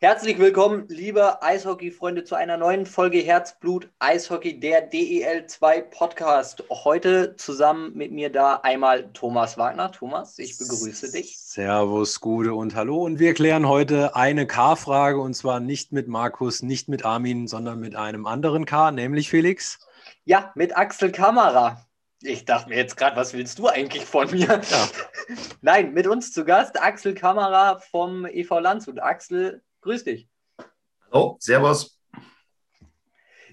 Herzlich willkommen, liebe Eishockey-Freunde, zu einer neuen Folge Herzblut Eishockey, der DEL2 Podcast. Heute zusammen mit mir da einmal Thomas Wagner. Thomas, ich begrüße dich. Servus, Gude und Hallo. Und wir klären heute eine K-Frage und zwar nicht mit Markus, nicht mit Armin, sondern mit einem anderen K, nämlich Felix. Ja, mit Axel Kamera. Ich dachte mir jetzt gerade, was willst du eigentlich von mir? Ja. Nein, mit uns zu Gast Axel Kamera vom EV Landshut. Axel, grüß dich. Hallo, Servus.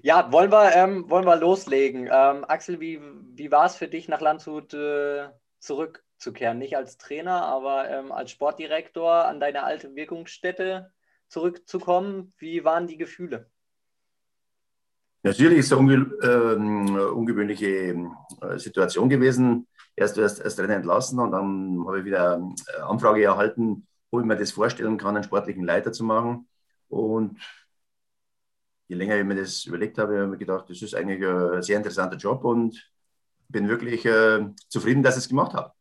Ja, wollen wir, ähm, wollen wir loslegen. Ähm, Axel, wie, wie war es für dich, nach Landshut äh, zurückzukehren? Nicht als Trainer, aber ähm, als Sportdirektor an deine alte Wirkungsstätte zurückzukommen. Wie waren die Gefühle? Natürlich ist es eine unge äh, ungewöhnliche äh, Situation gewesen. Erst erst als Trainer entlassen und dann habe ich wieder eine äh, Anfrage erhalten, ob ich mir das vorstellen kann, einen sportlichen Leiter zu machen. Und je länger ich mir das überlegt habe, habe ich mir gedacht, das ist eigentlich ein sehr interessanter Job und bin wirklich äh, zufrieden, dass ich es gemacht habe.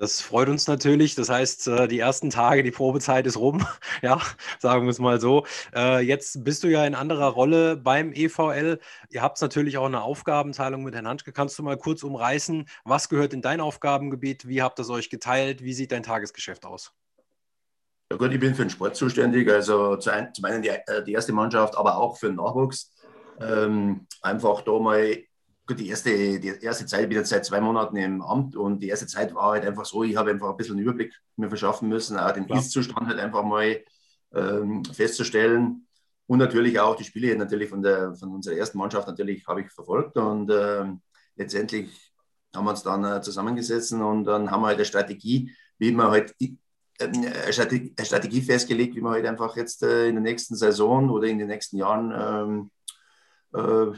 Das freut uns natürlich. Das heißt, äh, die ersten Tage, die Probezeit ist rum. Ja, sagen wir es mal so. Äh, jetzt bist du ja in anderer Rolle beim EVL. Ihr habt natürlich auch eine Aufgabenteilung mit Herrn Hanschke. Kannst du mal kurz umreißen, was gehört in dein Aufgabengebiet? Wie habt ihr es euch geteilt? Wie sieht dein Tagesgeschäft aus? Ja gut, ich bin für den Sport zuständig. Also zum einen die, äh, die erste Mannschaft, aber auch für den Nachwuchs. Ähm, einfach da mal gut, die erste, die erste Zeit, ich bin jetzt seit zwei Monaten im Amt und die erste Zeit war halt einfach so, ich habe einfach ein bisschen einen Überblick mir verschaffen müssen, auch den Ist-Zustand halt einfach mal ähm, festzustellen. Und natürlich auch die Spiele natürlich von, der, von unserer ersten Mannschaft natürlich habe ich verfolgt und äh, letztendlich haben wir uns dann äh, zusammengesetzt und dann haben wir halt eine Strategie, wie man halt äh, eine Strategie, eine Strategie festgelegt, wie man halt einfach jetzt äh, in der nächsten Saison oder in den nächsten Jahren ähm, äh,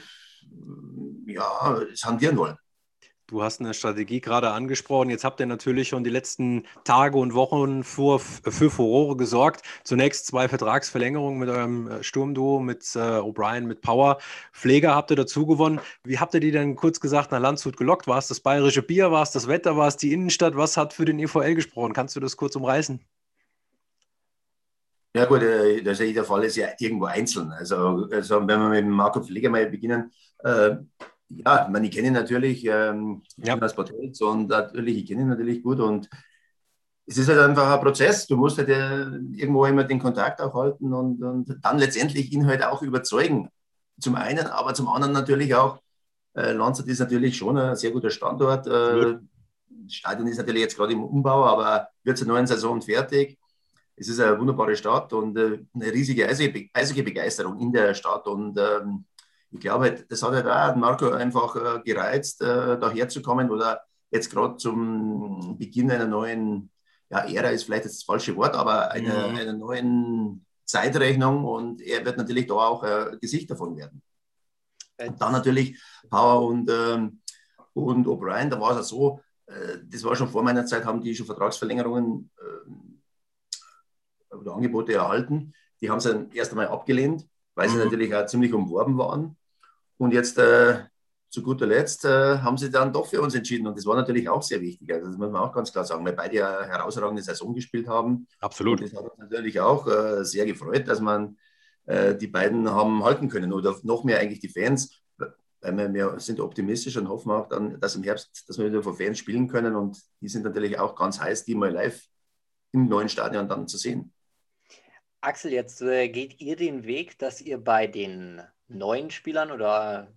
ja, es hantieren wollen. Du hast eine Strategie gerade angesprochen. Jetzt habt ihr natürlich schon die letzten Tage und Wochen für, für Furore gesorgt. Zunächst zwei Vertragsverlängerungen mit eurem äh, Sturmduo, mit äh, O'Brien, mit Power. Pfleger habt ihr dazu gewonnen. Wie habt ihr die denn kurz gesagt nach Landshut gelockt? War es das bayerische Bier? War es das Wetter? War es die Innenstadt? Was hat für den EVL gesprochen? Kannst du das kurz umreißen? Ja gut, äh, das jeder Fall ist ja irgendwo einzeln. Also, also wenn wir mit Marco Pfleger mal beginnen, äh, ja, man, ich kenne ihn natürlich, ähm, ja. als Portels und natürlich, ich kenne ihn natürlich gut und es ist halt einfach ein Prozess. Du musst halt irgendwo immer den Kontakt aufhalten und, und dann letztendlich ihn halt auch überzeugen. Zum einen, aber zum anderen natürlich auch, äh, Landshut ist natürlich schon ein sehr guter Standort. Äh, das Stadion ist natürlich jetzt gerade im Umbau, aber wird zur neuen Saison fertig es ist eine wunderbare Stadt und äh, eine riesige Eishockey-Begeisterung in der Stadt. Und ähm, ich glaube, das hat halt auch Marco einfach äh, gereizt, äh, daher zu kommen oder jetzt gerade zum Beginn einer neuen ja, Ära ist vielleicht das falsche Wort, aber einer mhm. eine neuen Zeitrechnung und er wird natürlich da auch äh, Gesicht davon werden. Und dann natürlich Power und, ähm, und O'Brien, da war es ja so, äh, das war schon vor meiner Zeit, haben die schon Vertragsverlängerungen äh, oder Angebote erhalten. Die haben sie dann erst einmal abgelehnt, weil sie mhm. natürlich auch ziemlich umworben waren. Und jetzt äh, zu guter Letzt äh, haben sie dann doch für uns entschieden. Und das war natürlich auch sehr wichtig. Also das muss man auch ganz klar sagen, weil beide ja herausragende Saison gespielt haben. Absolut. Und das hat uns natürlich auch äh, sehr gefreut, dass man äh, die beiden haben halten können. Oder noch mehr eigentlich die Fans. Weil wir, wir sind optimistisch und hoffen auch dann, dass im Herbst, dass wir wieder vor Fans spielen können. Und die sind natürlich auch ganz heiß, die mal live im neuen Stadion dann zu sehen. Axel, jetzt äh, geht ihr den Weg, dass ihr bei den neuen Spielern oder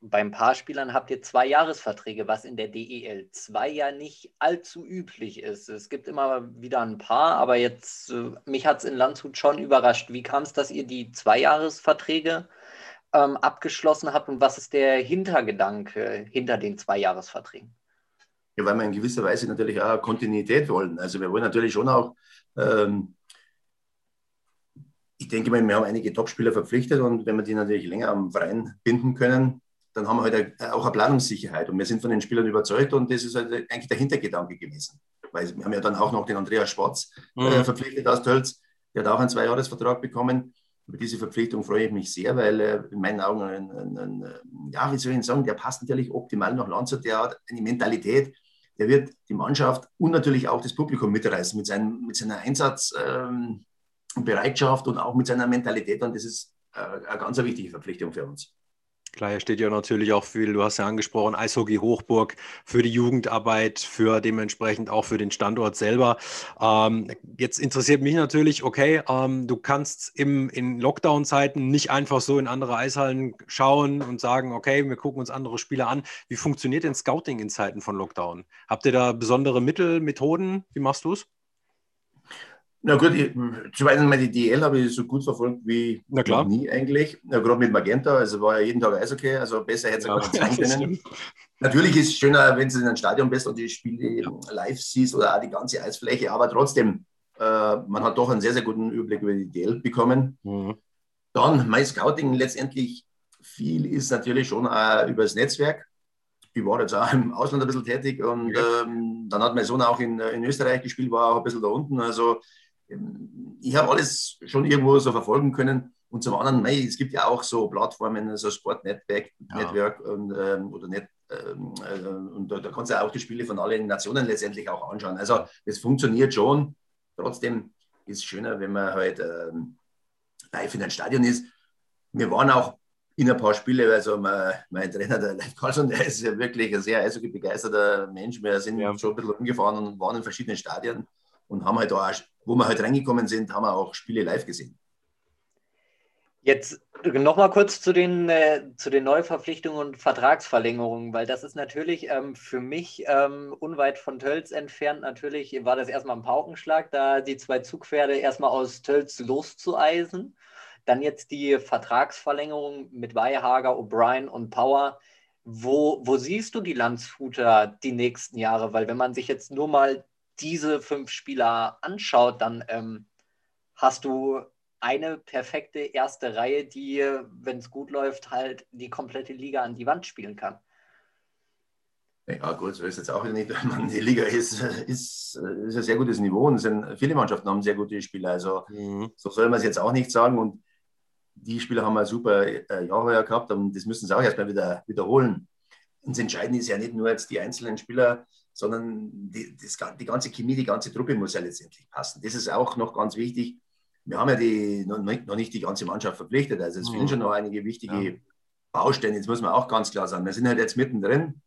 beim Paarspielern habt ihr zwei Jahresverträge, was in der DEL 2 ja nicht allzu üblich ist. Es gibt immer wieder ein paar, aber jetzt, äh, mich hat es in Landshut schon überrascht. Wie kam es, dass ihr die zwei Jahresverträge ähm, abgeschlossen habt und was ist der Hintergedanke hinter den zwei Jahresverträgen? Ja, weil wir in gewisser Weise natürlich auch Kontinuität wollen. Also wir wollen natürlich schon auch ähm, ich denke mal, wir haben einige Topspieler verpflichtet und wenn wir die natürlich länger am Verein binden können, dann haben wir halt auch eine Planungssicherheit. Und wir sind von den Spielern überzeugt und das ist halt eigentlich der Hintergedanke gewesen. Weil wir haben ja dann auch noch den Andreas Schwarz äh, mhm. verpflichtet aus Tölz. Der hat auch einen Zweijahresvertrag bekommen. Über diese Verpflichtung freue ich mich sehr, weil er in meinen Augen, ein, ein, ein, ja, wie soll ich sagen, der passt natürlich optimal nach Landshut. Der hat eine Mentalität, der wird die Mannschaft und natürlich auch das Publikum mitreißen mit, seinem, mit seiner Einsatz. Ähm, Bereitschaft und auch mit seiner Mentalität. Und das ist äh, eine ganz wichtige Verpflichtung für uns. Klar, hier steht ja natürlich auch viel, du hast ja angesprochen, Eishockey Hochburg für die Jugendarbeit, für dementsprechend auch für den Standort selber. Ähm, jetzt interessiert mich natürlich, okay, ähm, du kannst im, in Lockdown-Zeiten nicht einfach so in andere Eishallen schauen und sagen, okay, wir gucken uns andere Spieler an. Wie funktioniert denn Scouting in Zeiten von Lockdown? Habt ihr da besondere Mittel, Methoden? Wie machst du es? Na gut, ich, zum einen meine DL habe ich so gut verfolgt wie nie eigentlich. Ja, gerade mit Magenta, also war ja jeden Tag Eishockey, also besser hätte es ja, gar nicht sein können. Natürlich ist es schöner, wenn du in einem Stadion bist und die Spiele ja. live siehst oder auch die ganze Eisfläche, aber trotzdem, äh, man hat doch einen sehr, sehr guten Überblick über die DL bekommen. Mhm. Dann mein Scouting letztendlich viel ist natürlich schon auch über das Netzwerk. Ich war jetzt auch im Ausland ein bisschen tätig und ja. ähm, dann hat mein Sohn auch in, in Österreich gespielt, war auch ein bisschen da unten. Also ich habe alles schon irgendwo so verfolgen können. Und zum anderen, mei, es gibt ja auch so Plattformen, so Sport Network, ja. Network und, ähm, oder Net, ähm, äh, und da, da, kannst du auch die Spiele von allen Nationen letztendlich auch anschauen. Also das funktioniert schon. Trotzdem ist es schöner, wenn man halt ähm, live in einem Stadion ist. Wir waren auch in ein paar Spiele, also mein, mein Trainer, der Leif Carlson, der ist ja wirklich ein sehr begeisterter Mensch. Wir sind ja. schon ein bisschen umgefahren und waren in verschiedenen Stadien und haben halt da, wo wir halt reingekommen sind, haben wir auch Spiele live gesehen. Jetzt nochmal kurz zu den, äh, zu den Neuverpflichtungen und Vertragsverlängerungen, weil das ist natürlich ähm, für mich ähm, unweit von Tölz entfernt. Natürlich war das erstmal ein Paukenschlag, da die zwei Zugpferde erstmal aus Tölz loszueisen. Dann jetzt die Vertragsverlängerung mit Weihager, O'Brien und Power. Wo, wo siehst du die Landshuter die nächsten Jahre? Weil wenn man sich jetzt nur mal diese fünf Spieler anschaut, dann ähm, hast du eine perfekte erste Reihe, die, wenn es gut läuft, halt die komplette Liga an die Wand spielen kann. Ja, gut, so ist jetzt auch nicht. Die Liga ist, ist, ist ein sehr gutes Niveau und sind, viele Mannschaften haben sehr gute Spieler. Also, mhm. so soll man es jetzt auch nicht sagen. Und die Spieler haben ein super äh, Jahr gehabt und das müssen sie auch erstmal wieder wiederholen. Und das Entscheidende ist ja nicht nur jetzt die einzelnen Spieler, sondern die, das, die ganze Chemie, die ganze Truppe muss ja letztendlich passen. Das ist auch noch ganz wichtig. Wir haben ja die, noch, nicht die ganze Mannschaft verpflichtet, also es mhm. fehlen schon noch einige wichtige ja. Baustellen. Jetzt muss man auch ganz klar sagen, wir sind halt jetzt mittendrin.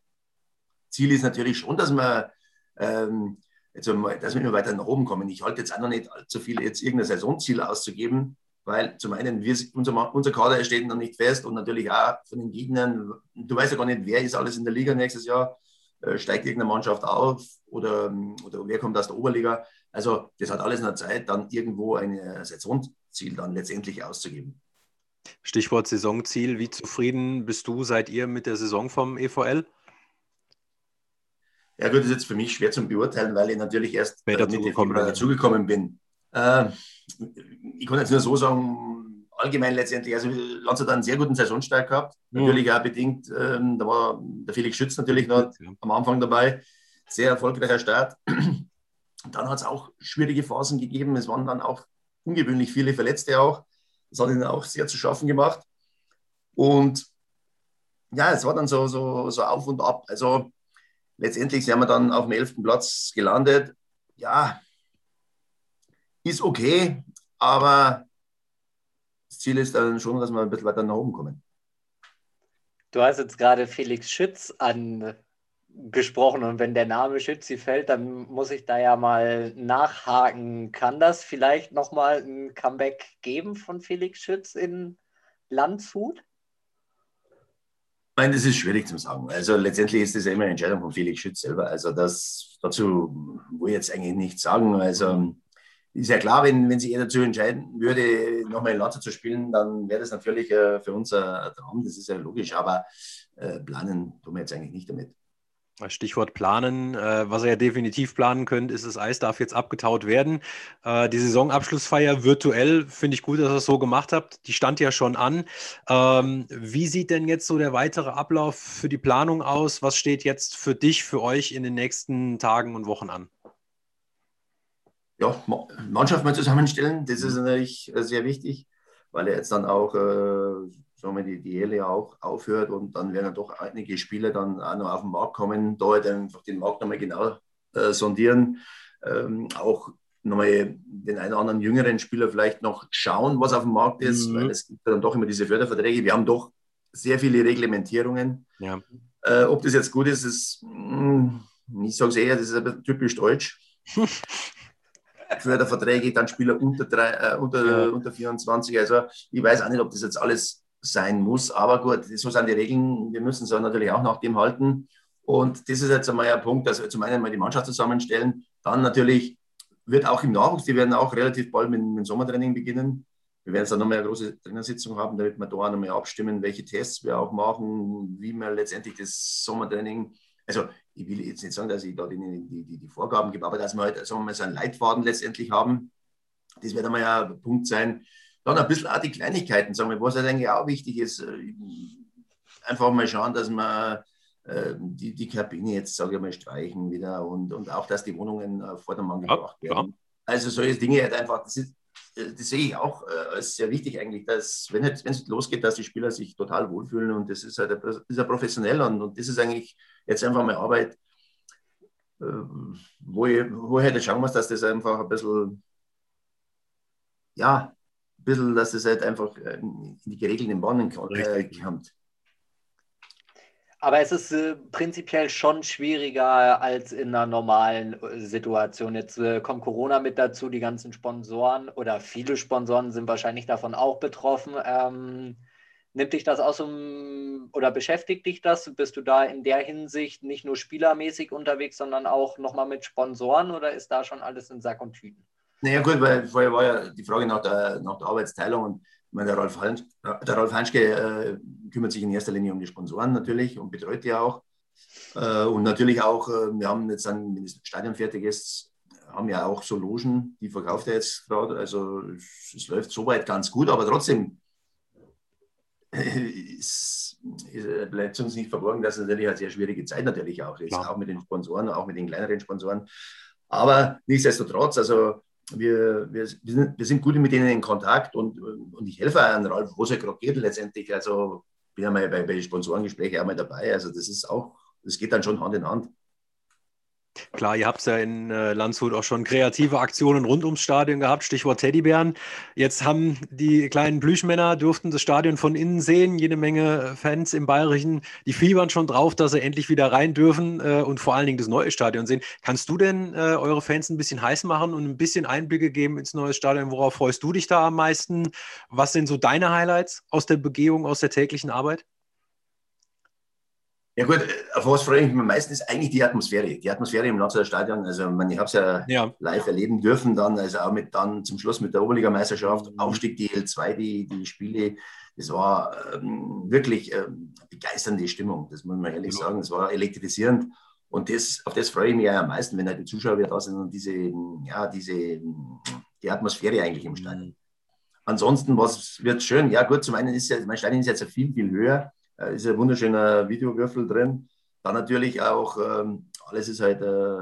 Ziel ist natürlich schon, dass wir, ähm, jetzt dass wir immer weiter nach oben kommen. Ich halte jetzt auch noch nicht allzu viel, jetzt irgendein Saisonziel auszugeben, weil zum einen wir, unser, unser Kader steht noch nicht fest und natürlich auch von den Gegnern, du weißt ja gar nicht, wer ist alles in der Liga nächstes Jahr. Äh, steigt irgendeine Mannschaft auf oder, oder wer kommt aus der Oberliga. Also das hat alles in der Zeit, dann irgendwo ein Saisonziel dann letztendlich auszugeben. Stichwort Saisonziel. Wie zufrieden bist du, seid ihr mit der Saison vom EVL? Ja gut, das ist jetzt für mich schwer zu beurteilen, weil ich natürlich erst Später mit dazugekommen bin. Äh, ich kann jetzt nur so sagen, allgemein letztendlich, also Lanz hat einen sehr guten Saisonstart gehabt. Mhm. Natürlich auch bedingt, ähm, da war der Felix Schütz natürlich noch ja. am Anfang dabei. Sehr erfolgreicher Start. Dann hat es auch schwierige Phasen gegeben. Es waren dann auch ungewöhnlich viele Verletzte auch. Das hat ihn auch sehr zu schaffen gemacht. Und ja, es war dann so, so, so auf und ab. Also letztendlich sind wir dann auf dem 11. Platz gelandet. Ja, ist okay, aber das Ziel ist dann schon, dass wir ein bisschen weiter nach oben kommen. Du hast jetzt gerade Felix Schütz angesprochen und wenn der Name Schützi fällt, dann muss ich da ja mal nachhaken. Kann das vielleicht nochmal ein Comeback geben von Felix Schütz in Landshut? Nein, das ist schwierig zu sagen. Also letztendlich ist das ja immer eine Entscheidung von Felix Schütz selber. Also das dazu will ich jetzt eigentlich nichts sagen. Also ist ja klar, wenn, wenn sich jeder dazu entscheiden würde, nochmal in Lanza zu spielen, dann wäre das natürlich äh, für uns ein Traum, das ist ja logisch, aber äh, planen tun wir jetzt eigentlich nicht damit. Stichwort planen. Äh, was ihr ja definitiv planen könnt, ist, das Eis darf jetzt abgetaut werden. Äh, die Saisonabschlussfeier virtuell finde ich gut, dass ihr es so gemacht habt. Die stand ja schon an. Ähm, wie sieht denn jetzt so der weitere Ablauf für die Planung aus? Was steht jetzt für dich, für euch in den nächsten Tagen und Wochen an? Ja, Mannschaft mal zusammenstellen. Das ist natürlich äh, sehr wichtig, weil er jetzt dann auch, äh, sagen wir, die DL ja auch aufhört und dann werden ja doch einige Spieler dann auch noch auf den Markt kommen, da halt einfach den Markt nochmal genau äh, sondieren. Ähm, auch nochmal den einen oder anderen jüngeren Spieler vielleicht noch schauen, was auf dem Markt ist, mhm. weil es gibt dann doch immer diese Förderverträge. Wir haben doch sehr viele Reglementierungen. Ja. Äh, ob das jetzt gut ist, ist, mh, hm, ich sage es eher, das ist aber typisch deutsch. Förderverträge, dann Spieler unter, drei, äh, unter, ja. unter 24. Also ich weiß auch nicht, ob das jetzt alles sein muss, aber gut, so sind die Regeln. Wir müssen uns natürlich auch nach dem halten. Und das ist jetzt einmal ein Punkt, also zum einen mal die Mannschaft zusammenstellen, dann natürlich wird auch im Nachwuchs, die werden auch relativ bald mit, mit dem Sommertraining beginnen. Wir werden dann nochmal eine große Trainersitzung haben, damit wir da nochmal abstimmen, welche Tests wir auch machen, wie wir letztendlich das Sommertraining, also ich will jetzt nicht sagen, dass ich da die, die, die, die Vorgaben gebe, aber dass wir halt, sagen wir mal, so einen Leitfaden letztendlich haben, das wird einmal ja ein Punkt sein. Dann ein bisschen auch die Kleinigkeiten, sagen wir, was halt eigentlich auch wichtig ist, äh, einfach mal schauen, dass man äh, die, die Kabine jetzt, sage ich mal, streichen wieder und, und auch, dass die Wohnungen äh, vor dem Mann gebracht ja, werden. Also solche Dinge halt einfach, das, ist, das sehe ich auch als sehr wichtig eigentlich, dass, wenn es wenn losgeht, dass die Spieler sich total wohlfühlen und das ist halt das ist ja professionell und, und das ist eigentlich jetzt einfach mal Arbeit, wo ich, wo ich halt schauen muss, dass das einfach ein bisschen, ja, ein bisschen, dass das halt einfach in die geregelten Bahnen kommt. Aber es ist äh, prinzipiell schon schwieriger als in einer normalen äh, Situation. Jetzt äh, kommt Corona mit dazu, die ganzen Sponsoren oder viele Sponsoren sind wahrscheinlich davon auch betroffen. Ähm, nimmt dich das aus um, oder beschäftigt dich das? Bist du da in der Hinsicht nicht nur spielermäßig unterwegs, sondern auch nochmal mit Sponsoren oder ist da schon alles in Sack und Tüten? Naja, gut, weil vorher war ja die Frage nach der, nach der Arbeitsteilung und meine, der Ralf, Hansch, der Ralf Hanschke äh, kümmert sich in erster Linie um die Sponsoren natürlich und betreut die auch. Äh, und natürlich auch, äh, wir haben jetzt dann, wenn das Stadion fertig ist, haben ja auch so Logen, die verkauft er jetzt gerade. Also es, läuft soweit ganz gut, aber trotzdem es, es bleibt uns nicht verborgen, dass es natürlich eine sehr schwierige Zeit natürlich auch ist, ja. auch mit den Sponsoren, auch mit den kleineren Sponsoren. Aber nichtsdestotrotz, also wir, wir, wir, sind, wir sind gut mit denen in Kontakt und, und ich helfe an Ralf, geht letztendlich. Also bin ja mal bei, bei Sponsorengesprächen auch mal dabei. Also das ist auch, das geht dann schon Hand in Hand. Klar, ihr habt ja in äh, Landshut auch schon kreative Aktionen rund ums Stadion gehabt, Stichwort Teddybären. Jetzt haben die kleinen Plüschmänner, durften das Stadion von innen sehen, jede Menge Fans im Bayerischen, die fiebern schon drauf, dass sie endlich wieder rein dürfen äh, und vor allen Dingen das neue Stadion sehen. Kannst du denn äh, eure Fans ein bisschen heiß machen und ein bisschen Einblicke geben ins neue Stadion? Worauf freust du dich da am meisten? Was sind so deine Highlights aus der Begehung, aus der täglichen Arbeit? Ja gut, auf was freue ich mich am meisten ist eigentlich die Atmosphäre. Die Atmosphäre im Lanzer Stadion. Also ich habe es ja, ja, live erleben dürfen dann, also auch mit dann zum Schluss mit der Oberligameisterschaft, mhm. Aufstieg DL2, die, die Spiele. Das war ähm, wirklich ähm, begeisternde Stimmung, das muss man ehrlich ja. sagen. Es war elektrisierend. Und das, auf das freue ich mich ja am meisten, wenn halt die Zuschauer wieder da sind und diese, ja, diese, die Atmosphäre eigentlich im Stadion. Mhm. Ansonsten, was wird schön? Ja, gut, zum einen ist ja, mein Stadion ist jetzt viel, viel höher äh, ist ein wunderschöner Videowürfel drin. Dann natürlich auch, ähm, alles ist halt äh,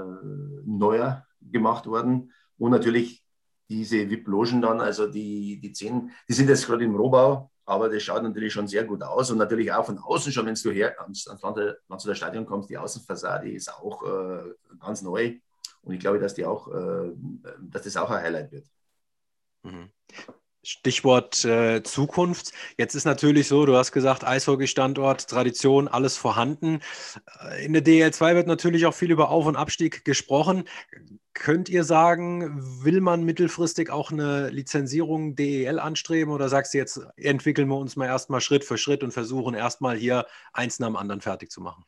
neuer gemacht worden. Und natürlich diese VIP-Logen dann, also die, die zehn, die sind jetzt gerade im Rohbau, aber das schaut natürlich schon sehr gut aus. Und natürlich auch von außen schon, wenn du her ans, ans Landshut Stadion kommst, die Außenfassade ist auch äh, ganz neu. Und ich glaube, dass, die auch, äh, dass das auch ein Highlight wird. Mhm. Stichwort äh, Zukunft. Jetzt ist natürlich so, du hast gesagt, Eishockey-Standort, Tradition, alles vorhanden. Äh, in der DL2 wird natürlich auch viel über Auf- und Abstieg gesprochen. Könnt ihr sagen, will man mittelfristig auch eine Lizenzierung DEL anstreben oder sagst du jetzt, entwickeln wir uns mal erstmal Schritt für Schritt und versuchen erstmal hier eins nach dem anderen fertig zu machen?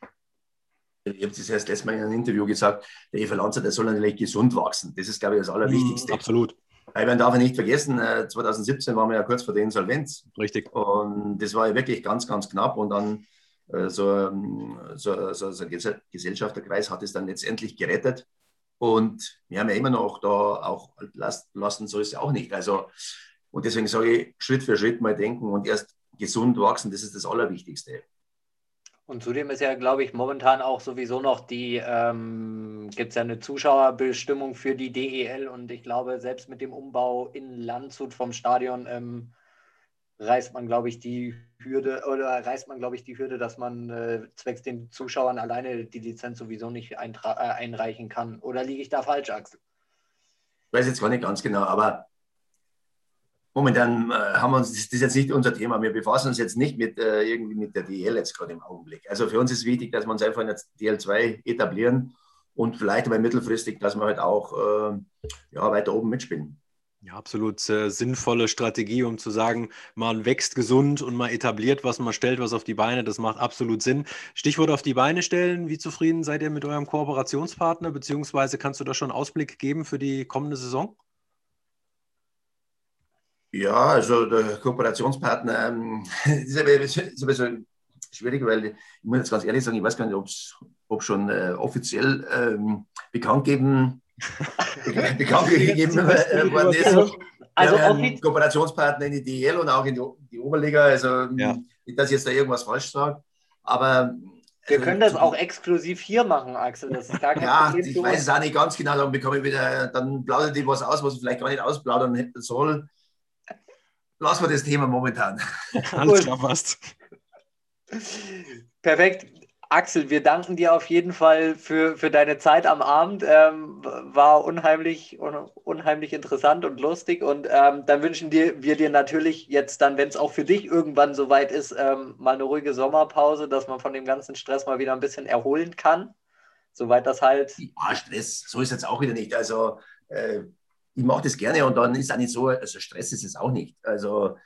Ich habe das erst letztes Mal in einem Interview gesagt, der Eva Lanzer, der soll natürlich gesund wachsen. Das ist, glaube ich, das Allerwichtigste. Mm, absolut. Weil man darf ja nicht vergessen, 2017 äh, waren wir ja kurz vor der Insolvenz. Richtig. Und das war ja wirklich ganz, ganz knapp. Und dann äh, so, ähm, so, so, so ein Gesellschafterkreis hat es dann letztendlich gerettet. Und wir haben ja immer noch da auch lassen, so ist es auch nicht. Also, und deswegen sage ich, Schritt für Schritt mal denken und erst gesund wachsen, das ist das Allerwichtigste. Und zudem ist ja, glaube ich, momentan auch sowieso noch die, ähm, gibt es ja eine Zuschauerbestimmung für die DEL und ich glaube, selbst mit dem Umbau in Landshut vom Stadion ähm, reißt man, glaube ich, die Hürde oder reißt man, glaube ich, die Hürde, dass man äh, zwecks den Zuschauern alleine die Lizenz sowieso nicht äh, einreichen kann. Oder liege ich da falsch, Axel? Ich weiß jetzt gar nicht ganz genau, aber momentan äh, haben wir uns, das ist jetzt nicht unser Thema. Wir befassen uns jetzt nicht mit äh, irgendwie mit der DL jetzt gerade im Augenblick. Also für uns ist wichtig, dass wir uns einfach in der DL2 etablieren und vielleicht aber mittelfristig, dass wir halt auch äh, ja, weiter oben mitspielen. Ja, absolut äh, sinnvolle Strategie, um zu sagen, man wächst gesund und man etabliert was, man stellt was auf die Beine. Das macht absolut Sinn. Stichwort auf die Beine stellen. Wie zufrieden seid ihr mit eurem Kooperationspartner? Beziehungsweise kannst du da schon Ausblick geben für die kommende Saison? Ja, also der Kooperationspartner ähm, ist, ein bisschen schwierig, weil ich muss jetzt ganz ehrlich sagen, ich weiß gar nicht, ob schon äh, offiziell ähm, bekannt geben bekannt gegeben äh, worden ist. Also, ein Kooperationspartner in die DL und auch in die, die Oberliga. Also ja. nicht, dass ich jetzt da irgendwas falsch sage. Aber wir also, können das auch exklusiv hier machen, Axel. Das ist gar kein ja, Problem. ich weiß es auch nicht ganz genau. Dann bekomme ich wieder, dann plaudert die was aus, was ich vielleicht gar nicht ausplaudern soll. Lassen wir das Thema momentan. Alles klar, passt. Perfekt. Axel, wir danken dir auf jeden Fall für, für deine Zeit am Abend. Ähm, war unheimlich, un, unheimlich interessant und lustig. Und ähm, dann wünschen dir, wir dir natürlich jetzt dann, wenn es auch für dich irgendwann soweit ist, ähm, mal eine ruhige Sommerpause, dass man von dem ganzen Stress mal wieder ein bisschen erholen kann. Soweit das halt. Ja, Stress, so ist jetzt auch wieder nicht. Also äh, ich mache das gerne und dann ist auch nicht so, also Stress ist es auch nicht. Also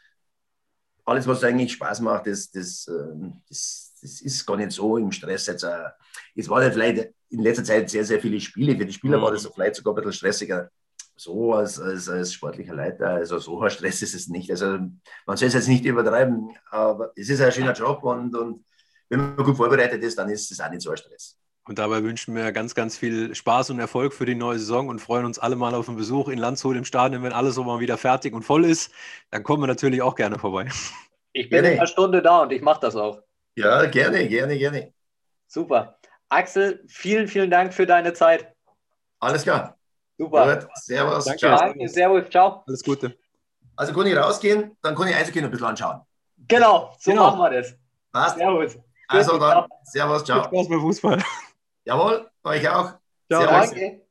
alles, was eigentlich Spaß macht, das, das, ähm, das das ist gar nicht so im Stress. Jetzt, äh, es waren ja vielleicht in letzter Zeit sehr, sehr viele Spiele. Für die Spieler mhm. war das vielleicht sogar ein bisschen stressiger. So als, als, als sportlicher Leiter, also so ein Stress ist es nicht. Also man soll es jetzt nicht übertreiben, aber es ist ein schöner Job und, und wenn man gut vorbereitet ist, dann ist es auch nicht so ein Stress. Und dabei wünschen wir ganz, ganz viel Spaß und Erfolg für die neue Saison und freuen uns alle mal auf einen Besuch in Landshut im Stadion, wenn alles so mal wieder fertig und voll ist. Dann kommen wir natürlich auch gerne vorbei. Ich bin in einer Stunde da und ich mache das auch. Ja, gerne, gerne, gerne. Super. Axel, vielen, vielen Dank für deine Zeit. Alles klar. Super. Gut. Servus. Danke. Ciao. Danke, servus. Ciao. Alles Gute. Also kann ich rausgehen, dann kann ich Eishockey noch ein bisschen anschauen. Genau, so genau. machen wir das. Passt. Servus. Also dann, ciao. servus, ciao. Viel Spaß beim Fußball. Jawohl, euch auch. Ciao. Servus. Danke.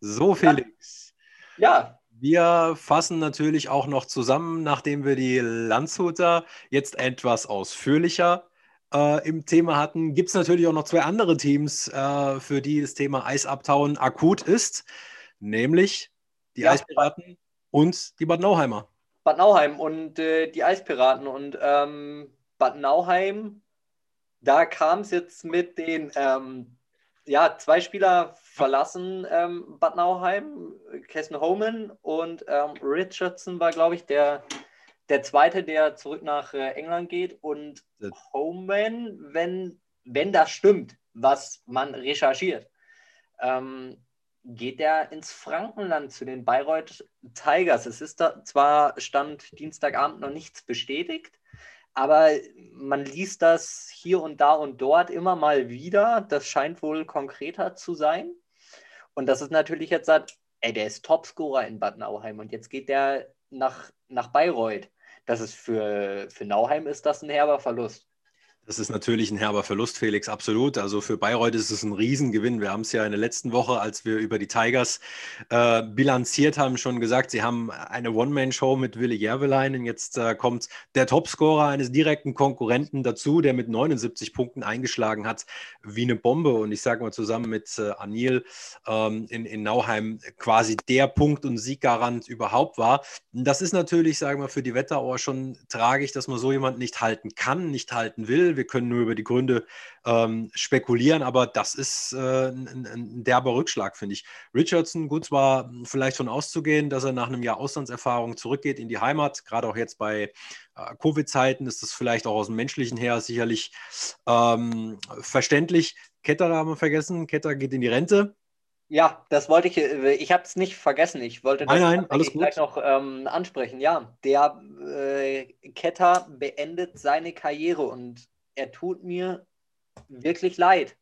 So, Felix. Ja, wir fassen natürlich auch noch zusammen, nachdem wir die Landshuter jetzt etwas ausführlicher äh, im Thema hatten. Gibt es natürlich auch noch zwei andere Teams, äh, für die das Thema Eisabtauen akut ist, nämlich die ja, Eispiraten und die Bad Nauheimer. Bad Nauheim und äh, die Eispiraten und ähm, Bad Nauheim, da kam es jetzt mit den ähm, ja, zwei Spieler verlassen ähm, Bad Nauheim, Kessen Homan und ähm, Richardson war, glaube ich, der, der zweite, der zurück nach äh, England geht. Und Homan, wenn, wenn das stimmt, was man recherchiert, ähm, geht er ins Frankenland zu den Bayreuth Tigers. Es ist da zwar Stand Dienstagabend noch nichts bestätigt, aber man liest das hier und da und dort immer mal wieder. Das scheint wohl konkreter zu sein. Und das ist natürlich jetzt, ey, der ist Topscorer in Bad Nauheim und jetzt geht der nach, nach Bayreuth. Das ist für, für Nauheim ist das ein herber Verlust. Das ist natürlich ein herber Verlust, Felix, absolut. Also für Bayreuth ist es ein Riesengewinn. Wir haben es ja in der letzten Woche, als wir über die Tigers äh, bilanziert haben, schon gesagt, sie haben eine One-Man-Show mit Willi Järveleinen. Jetzt äh, kommt der Topscorer eines direkten Konkurrenten dazu, der mit 79 Punkten eingeschlagen hat, wie eine Bombe. Und ich sage mal zusammen mit äh, Anil ähm, in, in Nauheim quasi der Punkt- und Sieggarant überhaupt war. Das ist natürlich, sagen wir, für die Wetterauer schon tragisch, dass man so jemanden nicht halten kann, nicht halten will wir können nur über die Gründe ähm, spekulieren, aber das ist äh, ein, ein, derber Rückschlag, finde ich. Richardson, gut, zwar vielleicht von auszugehen, dass er nach einem Jahr Auslandserfahrung zurückgeht in die Heimat, gerade auch jetzt bei äh, Covid-Zeiten ist das vielleicht auch aus dem menschlichen her sicherlich ähm, verständlich. Ketter haben wir vergessen, Ketter geht in die Rente. Ja, das wollte ich, äh, ich habe es nicht vergessen. Ich wollte das nein, nein, alles gleich noch ähm, ansprechen. Ja, der äh, Ketter beendet seine Karriere und er tut mir wirklich leid.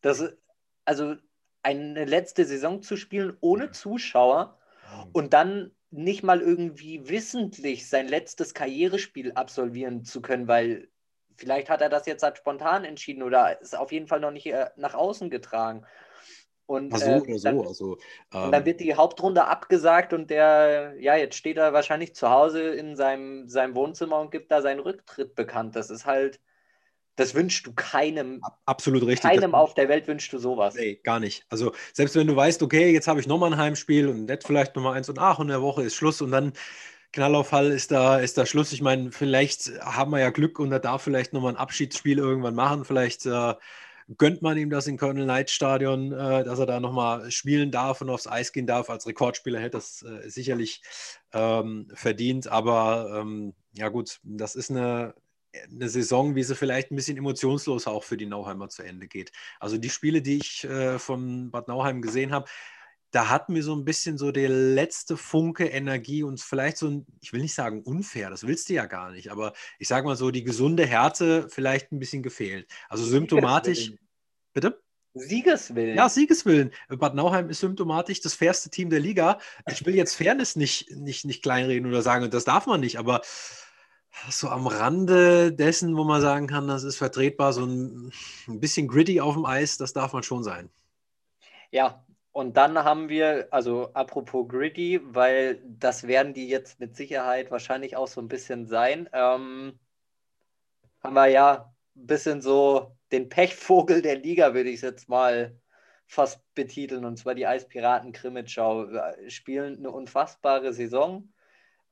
Das, also eine letzte Saison zu spielen ohne Zuschauer und dann nicht mal irgendwie wissentlich sein letztes Karrierespiel absolvieren zu können, weil vielleicht hat er das jetzt halt spontan entschieden oder ist auf jeden Fall noch nicht äh, nach außen getragen. Und, so äh, oder so. Dann, also, ähm, und dann ähm, wird die Hauptrunde abgesagt und der, ja, jetzt steht er wahrscheinlich zu Hause in seinem, seinem Wohnzimmer und gibt da seinen Rücktritt bekannt. Das ist halt, das wünschst du keinem. Absolut richtig. Keinem auf der Welt wünschst du sowas. Nee, gar nicht. Also selbst wenn du weißt, okay, jetzt habe ich nochmal ein Heimspiel und nett vielleicht nochmal eins und ach, und in der Woche ist Schluss und dann Knallauffall ist da, ist da Schluss. Ich meine, vielleicht haben wir ja Glück und er darf vielleicht nochmal ein Abschiedsspiel irgendwann machen. Vielleicht äh, gönnt man ihm das in Colonel Knight Stadion, äh, dass er da nochmal spielen darf und aufs Eis gehen darf. Als Rekordspieler hätte das äh, sicherlich ähm, verdient. Aber ähm, ja gut, das ist eine, eine Saison, wie sie vielleicht ein bisschen emotionslos auch für die Nauheimer zu Ende geht. Also die Spiele, die ich äh, von Bad Nauheim gesehen habe, da hat mir so ein bisschen so der letzte Funke Energie und vielleicht so ein, ich will nicht sagen unfair, das willst du ja gar nicht, aber ich sage mal so, die gesunde Härte vielleicht ein bisschen gefehlt. Also symptomatisch. Bitte? Siegeswillen. Ja, Siegeswillen. Bad Nauheim ist symptomatisch das fairste Team der Liga. Ich will jetzt Fairness nicht, nicht, nicht kleinreden oder sagen, das darf man nicht, aber so am Rande dessen, wo man sagen kann, das ist vertretbar, so ein, ein bisschen gritty auf dem Eis, das darf man schon sein. Ja, und dann haben wir, also apropos Gritty, weil das werden die jetzt mit Sicherheit wahrscheinlich auch so ein bisschen sein, ähm, haben wir ja ein bisschen so den Pechvogel der Liga, würde ich es jetzt mal fast betiteln, und zwar die Eispiraten Krimitschau. Spielen eine unfassbare Saison.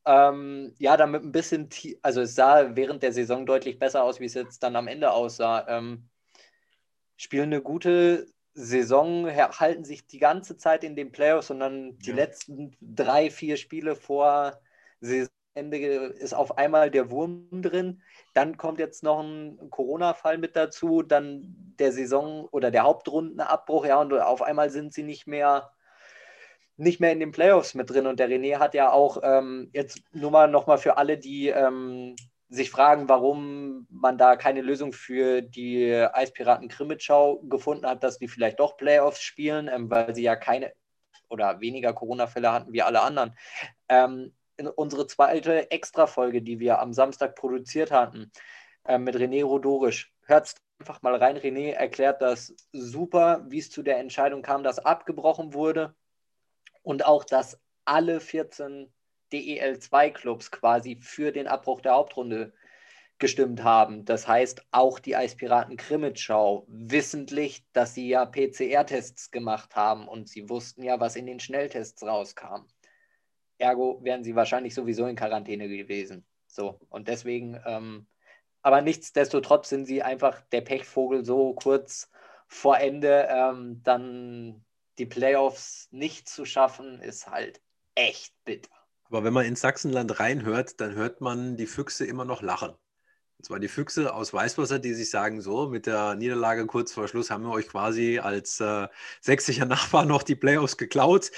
Ähm, ja, damit ein bisschen, also es sah während der Saison deutlich besser aus, wie es jetzt dann am Ende aussah. Ähm, spielen eine gute Saison halten sich die ganze Zeit in den Playoffs und dann die ja. letzten drei, vier Spiele vor Saisonende ist auf einmal der Wurm drin. Dann kommt jetzt noch ein Corona-Fall mit dazu, dann der Saison oder der Hauptrundenabbruch, ja, und auf einmal sind sie nicht mehr nicht mehr in den Playoffs mit drin. Und der René hat ja auch ähm, jetzt nur mal nochmal für alle, die ähm, sich fragen, warum man da keine Lösung für die Eispiraten Krimitschau gefunden hat, dass die vielleicht doch Playoffs spielen, ähm, weil sie ja keine oder weniger Corona-Fälle hatten wie alle anderen. Ähm, unsere zweite Extra-Folge, die wir am Samstag produziert hatten, äh, mit René Rodorisch. Hört einfach mal rein. René erklärt das super, wie es zu der Entscheidung kam, dass abgebrochen wurde und auch, dass alle 14 DEL2-Clubs quasi für den Abbruch der Hauptrunde gestimmt haben. Das heißt, auch die Eispiraten Krimitschau, wissentlich, dass sie ja PCR-Tests gemacht haben und sie wussten ja, was in den Schnelltests rauskam. Ergo wären sie wahrscheinlich sowieso in Quarantäne gewesen. So, und deswegen, ähm, aber nichtsdestotrotz sind sie einfach der Pechvogel so kurz vor Ende, ähm, dann die Playoffs nicht zu schaffen, ist halt echt bitter. Aber wenn man ins Sachsenland reinhört, dann hört man die Füchse immer noch lachen. Und zwar die Füchse aus Weißwasser, die sich sagen, so, mit der Niederlage kurz vor Schluss haben wir euch quasi als äh, sächsischer Nachbar noch die Playoffs geklaut.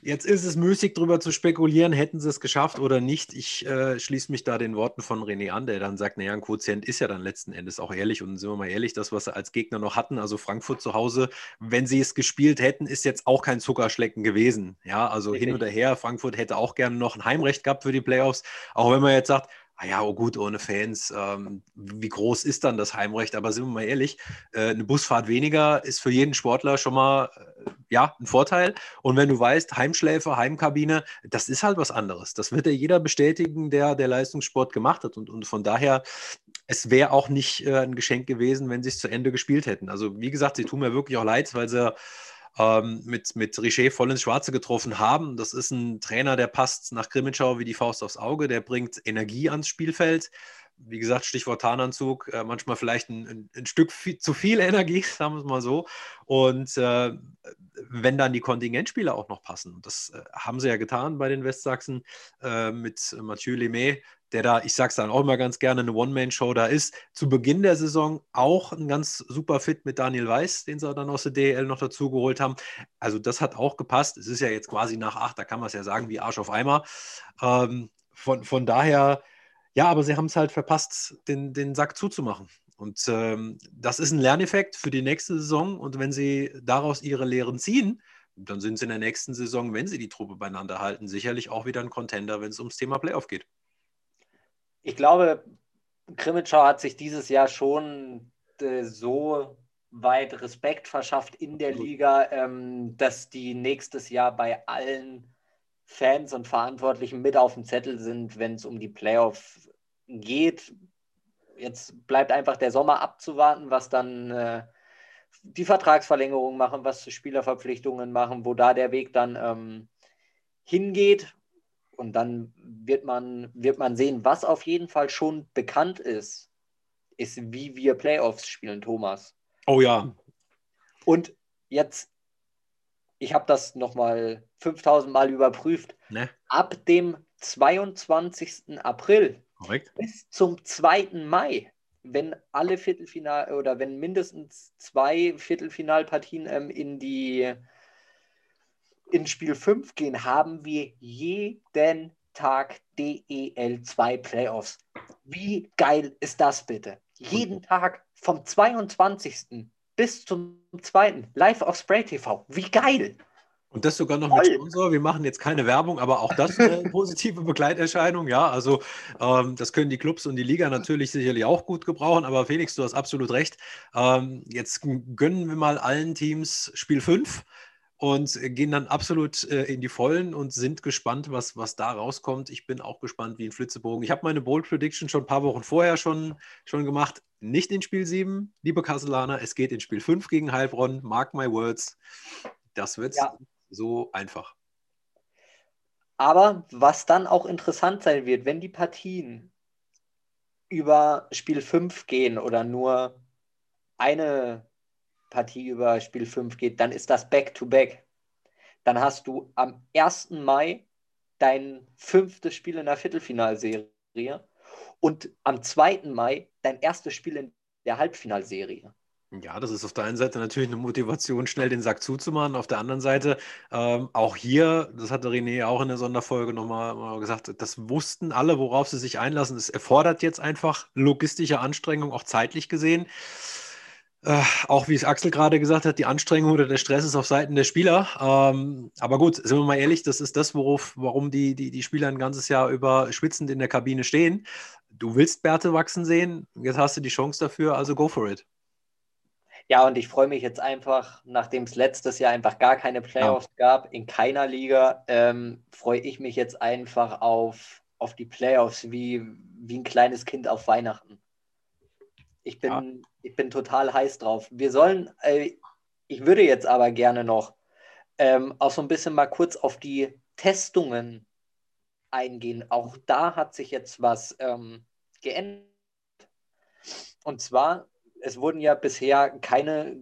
Jetzt ist es müßig, darüber zu spekulieren, hätten sie es geschafft oder nicht. Ich äh, schließe mich da den Worten von René an, der dann sagt, naja, ein Quotient ist ja dann letzten Endes auch ehrlich. Und sind wir mal ehrlich, das, was sie als Gegner noch hatten, also Frankfurt zu Hause, wenn sie es gespielt hätten, ist jetzt auch kein Zuckerschlecken gewesen. Ja, also hin oder her, Frankfurt hätte auch gerne noch ein Heimrecht gehabt für die Playoffs. Auch wenn man jetzt sagt, ja, oh gut, ohne Fans, ähm, wie groß ist dann das Heimrecht? Aber sind wir mal ehrlich, äh, eine Busfahrt weniger ist für jeden Sportler schon mal äh, ja, ein Vorteil. Und wenn du weißt, Heimschläfer, Heimkabine, das ist halt was anderes. Das wird ja jeder bestätigen, der, der Leistungssport gemacht hat. Und, und von daher, es wäre auch nicht äh, ein Geschenk gewesen, wenn sie es zu Ende gespielt hätten. Also wie gesagt, sie tun mir wirklich auch leid, weil sie ähm, mit, mit Richer voll ins Schwarze getroffen haben. Das ist ein Trainer, der passt nach Grimmitschau wie die Faust aufs Auge, der bringt Energie ans Spielfeld. Wie gesagt, Stichwort Tarnanzug, äh, manchmal vielleicht ein, ein, Stück viel, zu viel Energie, sagen wir es mal so. Und äh, wenn dann die Kontingentspieler auch noch passen, das äh, haben sie ja getan bei den Westsachsen äh, mit Mathieu Lemay, der da, ich sag's dann auch immer ganz gerne, eine One-Man-Show da ist. Zu Beginn der Saison auch ein ganz super Fit mit Daniel Weiß, den sie dann aus der DL noch dazu geholt haben. Also das hat auch gepasst. Es ist ja jetzt quasi nach acht, da kann man es ja sagen, wie Arsch auf Eimer. Ähm, von, von daher, ja, aber sie haben es halt verpasst, den, den Sack zuzumachen. Und ähm, das ist ein Lerneffekt für die nächste Saison. Und wenn sie daraus ihre Lehren ziehen, dann sind sie in der nächsten Saison, wenn sie die Truppe beieinander halten, sicherlich auch wieder ein Contender, wenn es ums Thema Playoff geht ich glaube, Krimitschau hat sich dieses Jahr schon äh, so weit Respekt verschafft in der Liga, ähm, dass die nächstes Jahr bei allen Fans und Verantwortlichen mit auf dem Zettel sind, wenn es um die Playoffs geht. Jetzt bleibt einfach der Sommer abzuwarten, was dann äh, die Vertragsverlängerung machen, was Spielerverpflichtungen machen, wo da der Weg dann ähm, hingeht. Und dann wird man, wird man sehen, was auf jeden Fall schon bekannt ist, ist, wie wir Playoffs spielen, Thomas. Oh ja. Und jetzt, ich habe das nochmal 5000 Mal überprüft. Ne? Ab dem 22. April Korrekt. bis zum 2. Mai, wenn alle Viertelfinal oder wenn mindestens zwei Viertelfinalpartien ähm, in die in Spiel 5 gehen, haben wir jeden Tag DEL2 Playoffs. Wie geil ist das bitte? Jeden Tag vom 22. bis zum 2. live auf Spray TV. Wie geil! Und das sogar noch Voll. mit Sponsor. Wir machen jetzt keine Werbung, aber auch das eine positive Begleiterscheinung. Ja, also ähm, das können die Clubs und die Liga natürlich sicherlich auch gut gebrauchen. Aber Felix, du hast absolut recht. Ähm, jetzt gönnen wir mal allen Teams Spiel 5 und gehen dann absolut äh, in die Vollen und sind gespannt, was, was da rauskommt. Ich bin auch gespannt wie ein Flitzebogen. Ich habe meine Bold Prediction schon ein paar Wochen vorher schon, schon gemacht. Nicht in Spiel 7, liebe Kasselaner, es geht in Spiel 5 gegen Heilbronn. Mark my words. Das wird ja. so einfach. Aber was dann auch interessant sein wird, wenn die Partien über Spiel 5 gehen oder nur eine Partie über Spiel 5 geht, dann ist das Back-to-Back. -back. Dann hast du am 1. Mai dein fünftes Spiel in der Viertelfinalserie und am 2. Mai dein erstes Spiel in der Halbfinalserie. Ja, das ist auf der einen Seite natürlich eine Motivation, schnell den Sack zuzumachen. Auf der anderen Seite, ähm, auch hier, das hatte René auch in der Sonderfolge nochmal gesagt, das wussten alle, worauf sie sich einlassen. Es erfordert jetzt einfach logistische Anstrengung, auch zeitlich gesehen. Äh, auch wie es Axel gerade gesagt hat, die Anstrengung oder der Stress ist auf Seiten der Spieler. Ähm, aber gut, sind wir mal ehrlich, das ist das, worauf, warum die, die, die Spieler ein ganzes Jahr über schwitzend in der Kabine stehen. Du willst Bärte wachsen sehen, jetzt hast du die Chance dafür, also go for it. Ja, und ich freue mich jetzt einfach, nachdem es letztes Jahr einfach gar keine Playoffs ja. gab, in keiner Liga, ähm, freue ich mich jetzt einfach auf, auf die Playoffs wie, wie ein kleines Kind auf Weihnachten. Ich bin, ja. Ich bin total heiß drauf. Wir sollen, äh, ich würde jetzt aber gerne noch ähm, auch so ein bisschen mal kurz auf die Testungen eingehen. Auch da hat sich jetzt was ähm, geändert. Und zwar, es wurden ja bisher keine,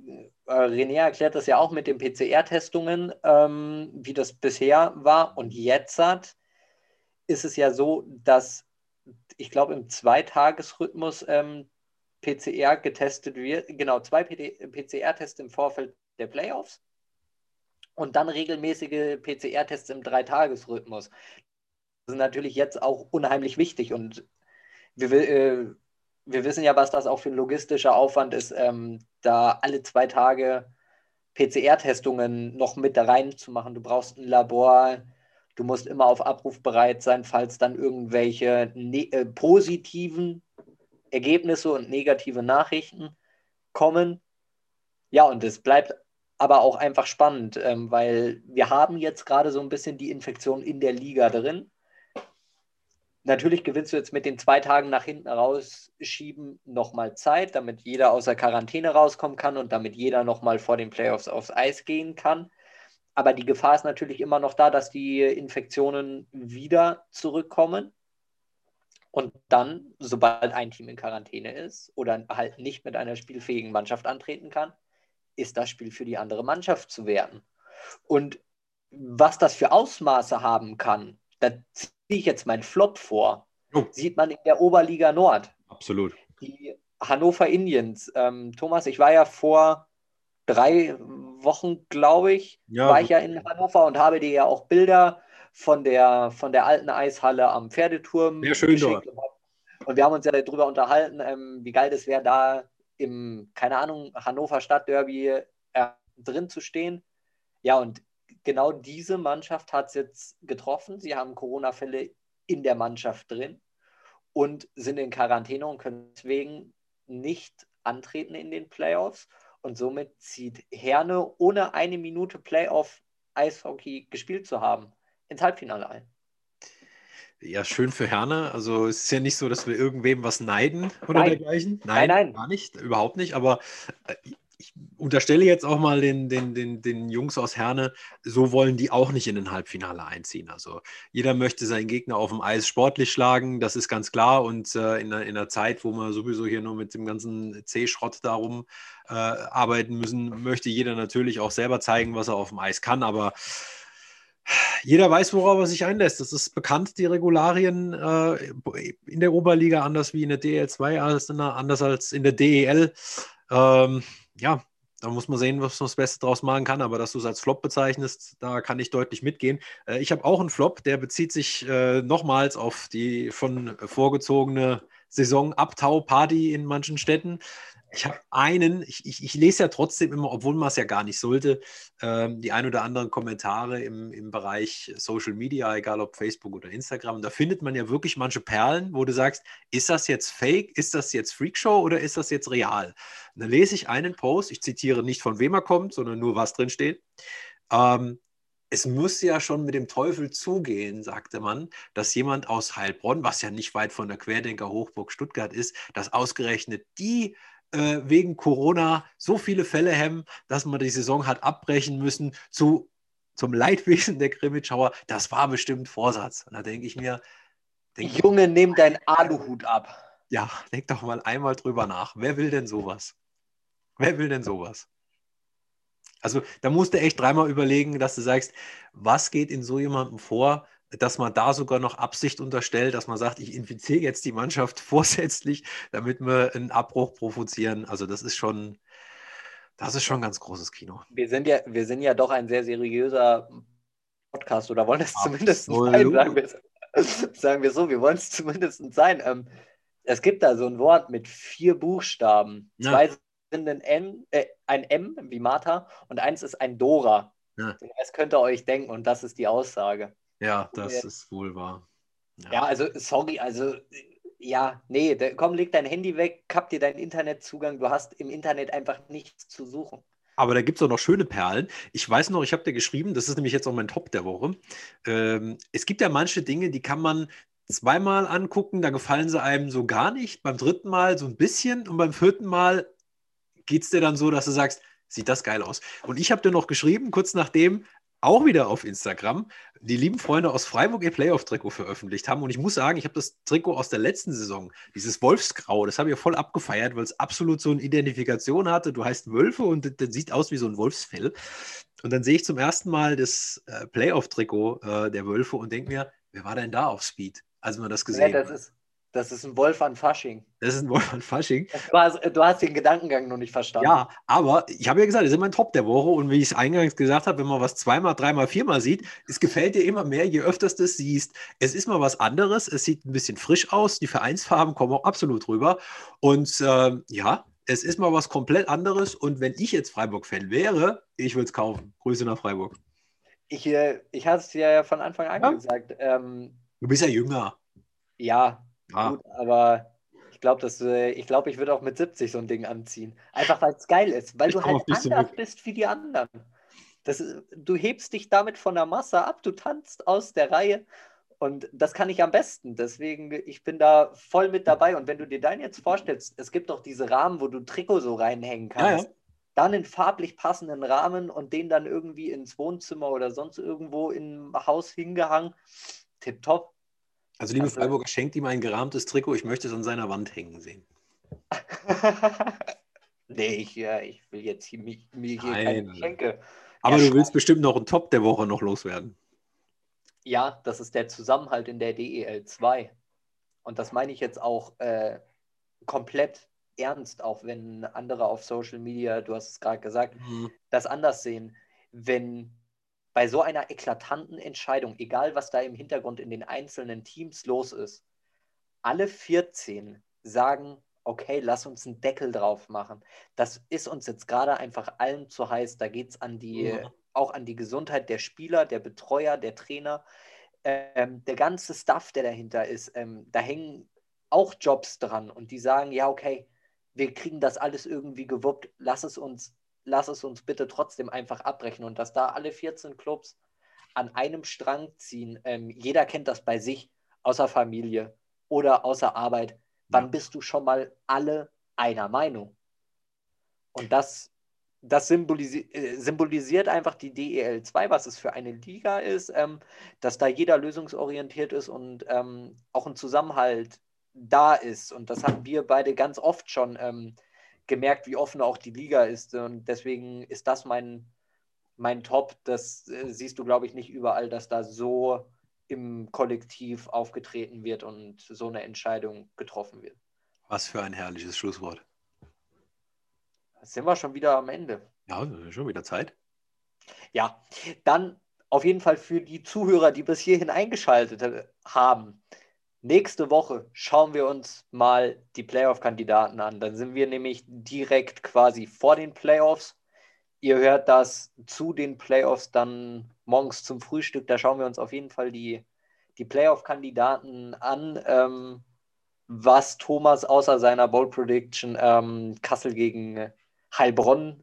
äh, René erklärt das ja auch mit den PCR-Testungen, ähm, wie das bisher war. Und jetzt hat, ist es ja so, dass ich glaube, im Zweitagesrhythmus ähm, PCR getestet wird, genau, zwei PCR-Tests im Vorfeld der Playoffs und dann regelmäßige PCR-Tests im Dreitagesrhythmus. Das ist natürlich jetzt auch unheimlich wichtig und wir, äh, wir wissen ja, was das auch für ein logistischer Aufwand ist, ähm, da alle zwei Tage PCR-Testungen noch mit da reinzumachen. Du brauchst ein Labor, du musst immer auf Abruf bereit sein, falls dann irgendwelche ne äh, positiven Ergebnisse und negative Nachrichten kommen. Ja, und es bleibt aber auch einfach spannend, ähm, weil wir haben jetzt gerade so ein bisschen die Infektion in der Liga drin. Natürlich gewinnst du jetzt mit den zwei Tagen nach hinten rausschieben nochmal Zeit, damit jeder aus der Quarantäne rauskommen kann und damit jeder nochmal vor den Playoffs aufs Eis gehen kann. Aber die Gefahr ist natürlich immer noch da, dass die Infektionen wieder zurückkommen. Und dann, sobald ein Team in Quarantäne ist oder halt nicht mit einer spielfähigen Mannschaft antreten kann, ist das Spiel für die andere Mannschaft zu werten. Und was das für Ausmaße haben kann, da ziehe ich jetzt meinen Flop vor. Oh. Sieht man in der Oberliga Nord. Absolut. Die Hannover Indians. Ähm, Thomas, ich war ja vor drei Wochen, glaube ich, ja, war ich ja in Hannover und habe dir ja auch Bilder von der, von der alten Eishalle am Pferdeturm Sehr schön dort. Und wir haben uns ja darüber unterhalten, ähm, wie geil das wäre, da im, keine Ahnung, Hannover Stadtderby äh, drin zu stehen. Ja, und genau diese Mannschaft hat es jetzt getroffen. Sie haben Corona-Fälle in der Mannschaft drin und sind in Quarantäne und können deswegen nicht antreten in den Playoffs. Und somit zieht Herne, ohne eine Minute Playoff Eishockey gespielt zu haben, ins Halbfinale ein. Ja, schön für Herne. Also es ist ja nicht so, dass wir irgendwem was neiden oder Nein. dergleichen. Nein, nein. Gar nicht, überhaupt nicht. Aber äh, ich unterstelle jetzt auch mal den, den, den, den Jungs aus Herne, so wollen die auch nicht in den Halbfinale einziehen. Also jeder möchte seinen Gegner auf dem Eis sportlich schlagen, das ist ganz klar. Und äh, in, einer, in einer Zeit, wo wir sowieso hier nur mit dem ganzen C-Schrott darum äh, arbeiten müssen, möchte jeder natürlich auch selber zeigen, was er auf dem Eis kann. Aber jeder weiß, worauf er sich einlässt. Das ist bekannt, die Regularien äh, in der Oberliga, anders wie in der DL2, als in der, anders als in der DEL. Ähm, ja, da muss man sehen, was man das Beste draus machen kann. Aber dass du es als Flop bezeichnest, da kann ich deutlich mitgehen. Äh, ich habe auch einen Flop, der bezieht sich äh, nochmals auf die von vorgezogene Saison Abtau-Party in manchen Städten. Ich habe einen, ich, ich, ich, lese ja trotzdem immer, obwohl man es ja gar nicht sollte, ähm, die ein oder anderen Kommentare im, im Bereich Social Media, egal ob Facebook oder Instagram. Da findet man ja wirklich manche Perlen, wo du sagst, ist das jetzt Fake, ist das jetzt Freakshow oder ist das jetzt real? Und dann lese ich einen Post, ich zitiere nicht von wem er kommt, sondern nur was drin steht. Ähm, es muss ja schon mit dem Teufel zugehen, sagte man, dass jemand aus Heilbronn, was ja nicht weit von der Querdenker Hochburg Stuttgart ist, dass ausgerechnet die äh, wegen Corona so viele Fälle hemmen, dass man die Saison hat abbrechen müssen zu, zum Leidwesen der Grimmitschauer. Das war bestimmt Vorsatz. Und da denke ich mir, denk Junge, nimm deinen Aluhut ab. Ja, denk doch mal einmal drüber nach. Wer will denn sowas? Wer will denn sowas? Also da musst du echt dreimal überlegen, dass du sagst, was geht in so jemandem vor, dass man da sogar noch Absicht unterstellt, dass man sagt, ich infiziere jetzt die Mannschaft vorsätzlich, damit wir einen Abbruch provozieren. Also das ist schon, das ist schon ein ganz großes Kino. Wir sind ja, wir sind ja doch ein sehr seriöser Podcast oder wollen es zumindest sein, sagen wir, sagen wir so, wir wollen es zumindest sein. Ähm, es gibt da so ein Wort mit vier Buchstaben. Ja. Zwei sind ein M, äh, ein M wie Martha und eins ist ein Dora. Ja. Das könnt ihr euch denken und das ist die Aussage. Ja, das ja. ist wohl wahr. Ja. ja. also sorry, also ja, nee, da, komm, leg dein Handy weg, kapp dir deinen Internetzugang, du hast im Internet einfach nichts zu suchen. Aber da gibt es auch noch schöne Perlen. Ich weiß noch, ich habe dir geschrieben, das ist nämlich jetzt auch mein Top der Woche. Ähm, es gibt ja manche Dinge, die kann man zweimal angucken, da gefallen sie einem so gar nicht, beim dritten Mal so ein bisschen und beim vierten Mal geht es dir dann so, dass du sagst, sieht das geil aus. Und ich habe dir noch geschrieben, kurz nachdem, auch wieder auf Instagram, die lieben Freunde aus Freiburg ihr Playoff-Trikot veröffentlicht haben. Und ich muss sagen, ich habe das Trikot aus der letzten Saison, dieses Wolfsgrau, das habe ich voll abgefeiert, weil es absolut so eine Identifikation hatte. Du heißt Wölfe und das sieht aus wie so ein Wolfsfell. Und dann sehe ich zum ersten Mal das äh, Playoff-Trikot äh, der Wölfe und denke mir, wer war denn da auf Speed, als man das gesehen ja, das Ist, das ist ein Wolf an Fasching. Das ist ein Wolf an Fasching. Du hast, du hast, den Gedankengang noch nicht verstanden. Ja, aber ich habe ja gesagt, das ist immer Top der Woche und wie ich es eingangs gesagt habe, wenn man was zweimal, dreimal, viermal sieht, es gefällt dir immer mehr, je öfter du es siehst. Es ist mal was anderes, es sieht ein bisschen frisch aus, die Vereinsfarben kommen auch absolut rüber und äh, ja, es ist mal was komplett anderes und wenn ich jetzt Freiburg-Fan wäre, ich würde es kaufen. Grüße nach Freiburg. Ich, äh, ich hatte es ja von Anfang an ja? gesagt. Ähm, du bist ja jünger. Ja, Ah. Gut, aber ich glaube, äh, ich, glaub, ich würde auch mit 70 so ein Ding anziehen. Einfach weil es geil ist, weil ich du halt anders bist wie die anderen. Das, du hebst dich damit von der Masse ab, du tanzt aus der Reihe und das kann ich am besten. Deswegen, ich bin da voll mit dabei. Und wenn du dir deinen jetzt vorstellst, es gibt doch diese Rahmen, wo du Trikot so reinhängen kannst. Ja, ja. Dann in farblich passenden Rahmen und den dann irgendwie ins Wohnzimmer oder sonst irgendwo im Haus hingehangen. Tipptopp. Also, liebe Freiburger, schenkt ihm ein gerahmtes Trikot. Ich möchte es an seiner Wand hängen sehen. nee, ich, ja, ich will jetzt hier, mir, hier keine Geschenke. Aber du willst bestimmt noch einen Top der Woche noch loswerden. Ja, das ist der Zusammenhalt in der DEL 2. Und das meine ich jetzt auch äh, komplett ernst, auch wenn andere auf Social Media, du hast es gerade gesagt, mhm. das anders sehen. Wenn bei so einer eklatanten Entscheidung, egal was da im Hintergrund in den einzelnen Teams los ist, alle 14 sagen, okay, lass uns einen Deckel drauf machen. Das ist uns jetzt gerade einfach allen zu heiß. Da geht es an die, ja. auch an die Gesundheit der Spieler, der Betreuer, der Trainer, ähm, der ganze Stuff, der dahinter ist. Ähm, da hängen auch Jobs dran und die sagen, ja, okay, wir kriegen das alles irgendwie gewuppt, lass es uns, lass es uns bitte trotzdem einfach abbrechen und dass da alle 14 Clubs an einem Strang ziehen. Ähm, jeder kennt das bei sich, außer Familie oder außer Arbeit. Wann ja. bist du schon mal alle einer Meinung? Und das, das symbolisi äh, symbolisiert einfach die DEL 2, was es für eine Liga ist, ähm, dass da jeder lösungsorientiert ist und ähm, auch ein Zusammenhalt da ist. Und das haben wir beide ganz oft schon ähm, gemerkt, wie offen auch die Liga ist. Und deswegen ist das mein, mein Top. Das äh, siehst du, glaube ich, nicht überall, dass da so im Kollektiv aufgetreten wird und so eine Entscheidung getroffen wird. Was für ein herrliches Schlusswort. Jetzt sind wir schon wieder am Ende. Ja, schon wieder Zeit. Ja, dann auf jeden Fall für die Zuhörer, die bis hierhin eingeschaltet haben. Nächste Woche schauen wir uns mal die Playoff-Kandidaten an. Dann sind wir nämlich direkt quasi vor den Playoffs. Ihr hört das zu den Playoffs dann morgens zum Frühstück. Da schauen wir uns auf jeden Fall die, die Playoff-Kandidaten an. Ähm, was Thomas außer seiner Bold Prediction ähm, Kassel gegen Heilbronn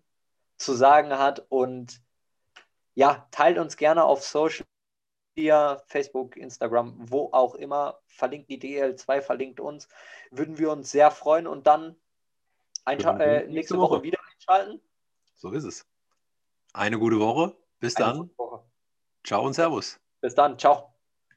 zu sagen hat. Und ja, teilt uns gerne auf Social Media, Facebook, Instagram, wo auch immer. Verlinkt die DL2, verlinkt uns. Würden wir uns sehr freuen und dann äh, nächste, Woche. Woche wieder einschalten. So ist es. Eine gute Woche. Bis Eine dann. Ciao und Servus. Bis dann. Ciao.